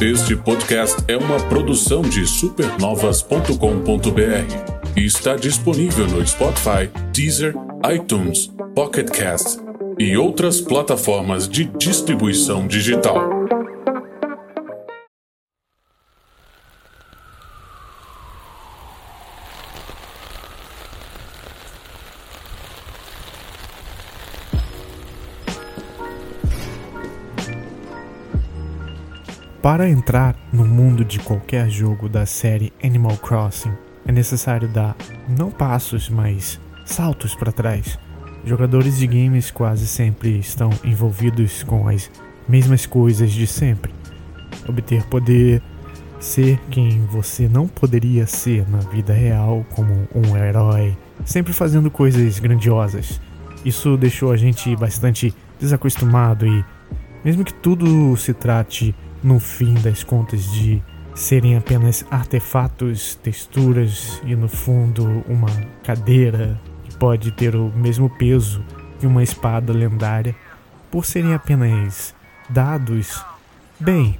Este podcast é uma produção de supernovas.com.br e está disponível no Spotify, Deezer, iTunes, Pocket Cast e outras plataformas de distribuição digital. Para entrar no mundo de qualquer jogo da série Animal Crossing, é necessário dar não passos, mas saltos para trás. Jogadores de games quase sempre estão envolvidos com as mesmas coisas de sempre. Obter poder, ser quem você não poderia ser na vida real, como um herói, sempre fazendo coisas grandiosas. Isso deixou a gente bastante desacostumado e, mesmo que tudo se trate no fim das contas de serem apenas artefatos, texturas e no fundo uma cadeira que pode ter o mesmo peso que uma espada lendária, por serem apenas dados. Bem,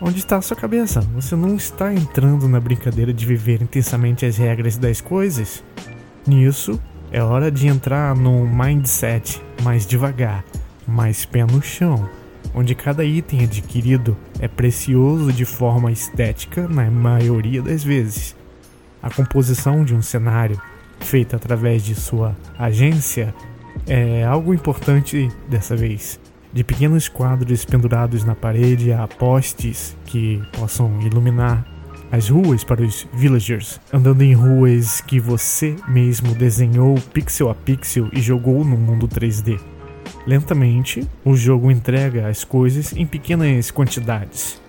onde está a sua cabeça? Você não está entrando na brincadeira de viver intensamente as regras das coisas? Nisso, é hora de entrar num mindset mais devagar, mais pé no chão onde cada item adquirido é precioso de forma estética na maioria das vezes. A composição de um cenário, feita através de sua agência, é algo importante dessa vez. De pequenos quadros pendurados na parede a postes que possam iluminar as ruas para os villagers, andando em ruas que você mesmo desenhou pixel a pixel e jogou no mundo 3D. Lentamente, o jogo entrega as coisas em pequenas quantidades,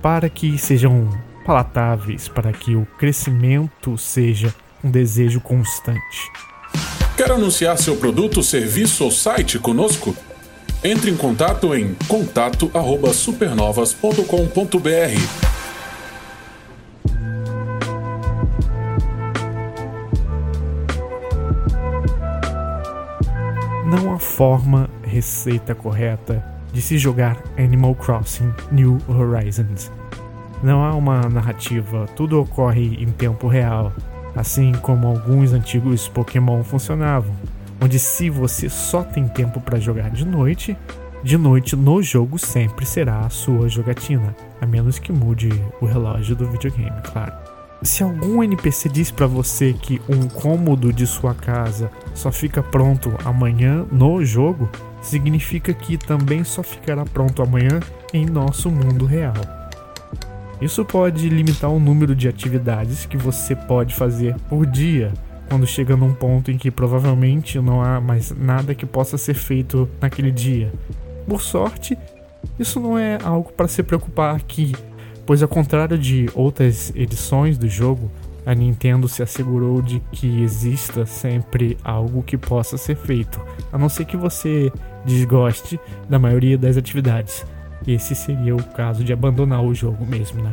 para que sejam palatáveis, para que o crescimento seja um desejo constante. Quer anunciar seu produto, serviço ou site conosco? Entre em contato em contato@supernovas.com.br forma, receita correta de se jogar Animal Crossing New Horizons. Não há uma narrativa, tudo ocorre em tempo real, assim como alguns antigos Pokémon funcionavam, onde se você só tem tempo para jogar de noite, de noite no jogo sempre será a sua jogatina, a menos que mude o relógio do videogame, claro. Se algum NPC diz para você que um cômodo de sua casa só fica pronto amanhã no jogo, significa que também só ficará pronto amanhã em nosso mundo real. Isso pode limitar o número de atividades que você pode fazer por dia, quando chega num ponto em que provavelmente não há mais nada que possa ser feito naquele dia. Por sorte, isso não é algo para se preocupar aqui pois ao contrário de outras edições do jogo, a Nintendo se assegurou de que exista sempre algo que possa ser feito, a não ser que você desgoste da maioria das atividades. Esse seria o caso de abandonar o jogo mesmo, né?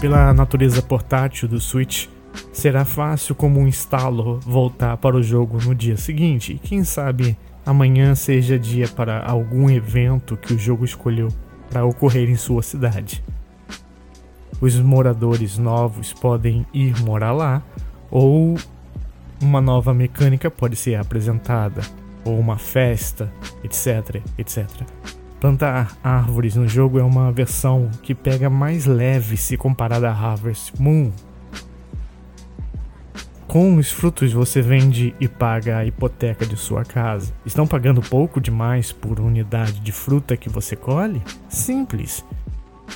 Pela natureza portátil do Switch, será fácil como um instalo voltar para o jogo no dia seguinte e quem sabe amanhã seja dia para algum evento que o jogo escolheu para ocorrer em sua cidade. Os moradores novos podem ir morar lá, ou uma nova mecânica pode ser apresentada, ou uma festa, etc, etc. Plantar árvores no jogo é uma versão que pega mais leve se comparada a Harvest Moon, com os frutos você vende e paga a hipoteca de sua casa. Estão pagando pouco demais por unidade de fruta que você colhe? Simples.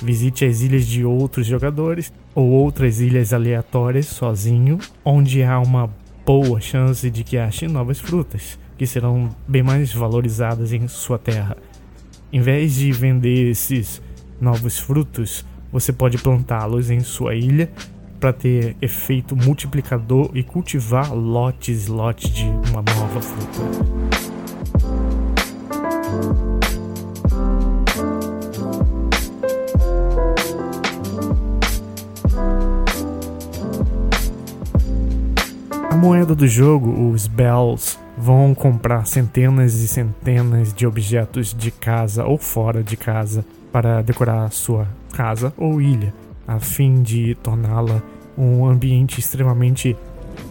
Visite as ilhas de outros jogadores ou outras ilhas aleatórias sozinho, onde há uma boa chance de que ache novas frutas, que serão bem mais valorizadas em sua terra. Em vez de vender esses novos frutos, você pode plantá-los em sua ilha para ter efeito multiplicador e cultivar lotes e lotes de uma nova fruta. A moeda do jogo, os bells, vão comprar centenas e centenas de objetos de casa ou fora de casa para decorar sua casa ou ilha, a fim de torná-la um ambiente extremamente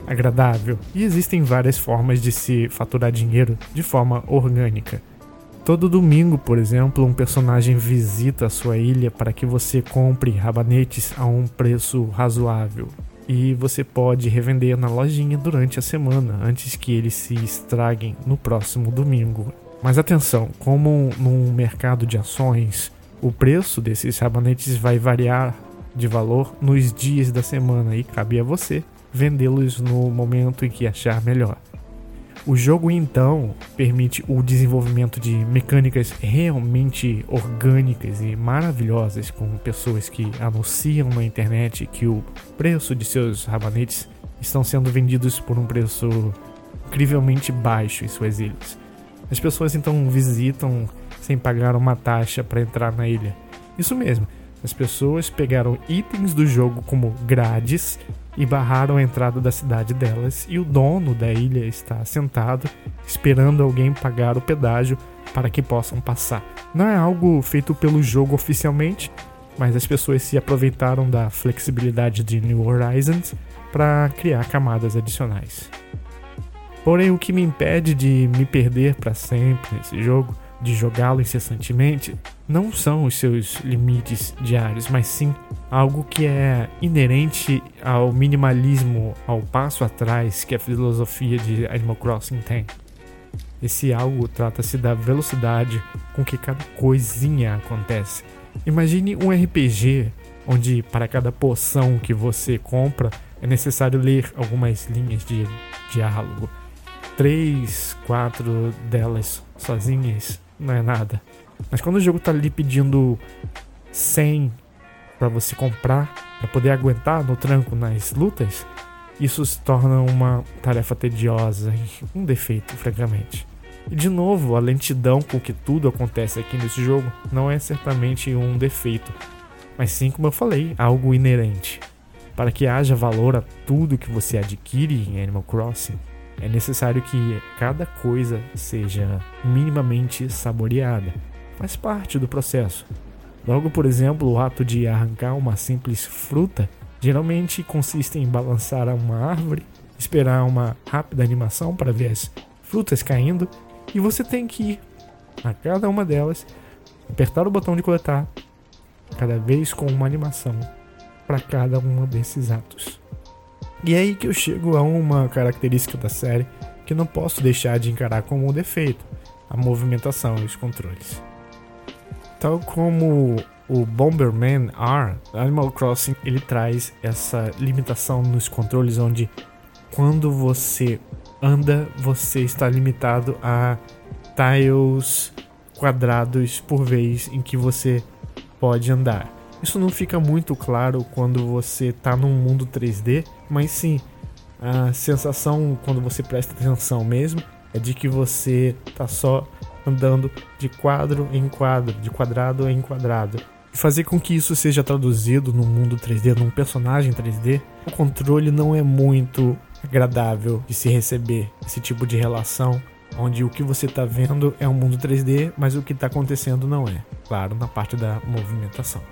agradável. E existem várias formas de se faturar dinheiro de forma orgânica. Todo domingo, por exemplo, um personagem visita a sua ilha para que você compre rabanetes a um preço razoável. E você pode revender na lojinha durante a semana, antes que eles se estraguem no próximo domingo. Mas atenção, como num mercado de ações, o preço desses rabanetes vai variar de valor nos dias da semana e cabe a você vendê-los no momento em que achar melhor. O jogo então permite o desenvolvimento de mecânicas realmente orgânicas e maravilhosas, com pessoas que anunciam na internet que o preço de seus rabanetes estão sendo vendidos por um preço incrivelmente baixo em suas ilhas. As pessoas então visitam sem pagar uma taxa para entrar na ilha. Isso mesmo, as pessoas pegaram itens do jogo como grades e barraram a entrada da cidade delas, e o dono da ilha está sentado esperando alguém pagar o pedágio para que possam passar. Não é algo feito pelo jogo oficialmente, mas as pessoas se aproveitaram da flexibilidade de New Horizons para criar camadas adicionais. Porém, o que me impede de me perder para sempre nesse jogo de jogá-lo incessantemente não são os seus limites diários, mas sim algo que é inerente ao minimalismo, ao passo atrás que a filosofia de Animal Crossing tem. Esse algo trata-se da velocidade com que cada coisinha acontece. Imagine um RPG onde para cada poção que você compra é necessário ler algumas linhas de diálogo. Três, quatro delas sozinhas não é nada. Mas quando o jogo tá ali pedindo 100 para você comprar, para poder aguentar no tranco nas lutas, isso se torna uma tarefa tediosa um defeito, francamente. E de novo, a lentidão com que tudo acontece aqui nesse jogo não é certamente um defeito, mas sim, como eu falei, algo inerente. Para que haja valor a tudo que você adquire em Animal Crossing, é necessário que cada coisa seja minimamente saboreada. Faz parte do processo. Logo, por exemplo, o ato de arrancar uma simples fruta geralmente consiste em balançar uma árvore, esperar uma rápida animação para ver as frutas caindo, e você tem que ir a cada uma delas, apertar o botão de coletar, cada vez com uma animação para cada um desses atos. E é aí que eu chego a uma característica da série que não posso deixar de encarar como um defeito: a movimentação e os controles. Tal como o Bomberman R, Animal Crossing ele traz essa limitação nos controles onde quando você anda, você está limitado a tiles quadrados por vez em que você pode andar. Isso não fica muito claro quando você está num mundo 3D, mas sim, a sensação quando você presta atenção mesmo é de que você está só andando de quadro em quadro, de quadrado em quadrado. E fazer com que isso seja traduzido no mundo 3D, num personagem 3D, o controle não é muito agradável de se receber esse tipo de relação, onde o que você está vendo é um mundo 3D, mas o que está acontecendo não é. Claro, na parte da movimentação.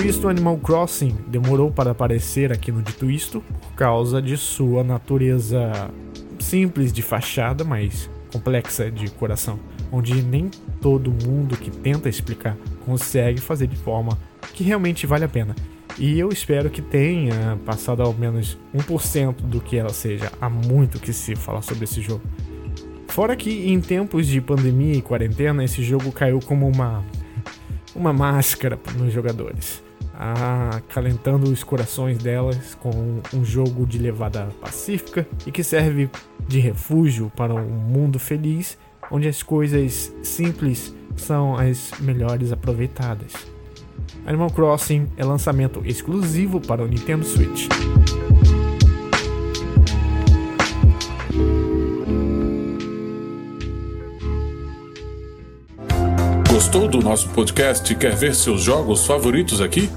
Isto, Animal Crossing demorou para aparecer aqui no Dito Isto por causa de sua natureza simples de fachada, mas complexa de coração, onde nem todo mundo que tenta explicar consegue fazer de forma que realmente vale a pena. E eu espero que tenha passado ao menos 1% do que ela seja. Há muito que se falar sobre esse jogo. Fora que em tempos de pandemia e quarentena, esse jogo caiu como uma uma máscara nos jogadores acalentando os corações delas com um jogo de levada pacífica e que serve de refúgio para um mundo feliz onde as coisas simples são as melhores aproveitadas. Animal Crossing é lançamento exclusivo para o Nintendo Switch. Gostou do nosso podcast e quer ver seus jogos favoritos aqui?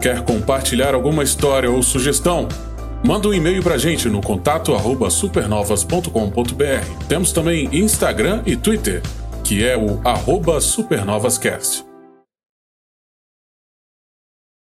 Quer compartilhar alguma história ou sugestão? Manda um e-mail pra gente no contato arroba supernovas.com.br. Temos também Instagram e Twitter, que é o arroba supernovascast.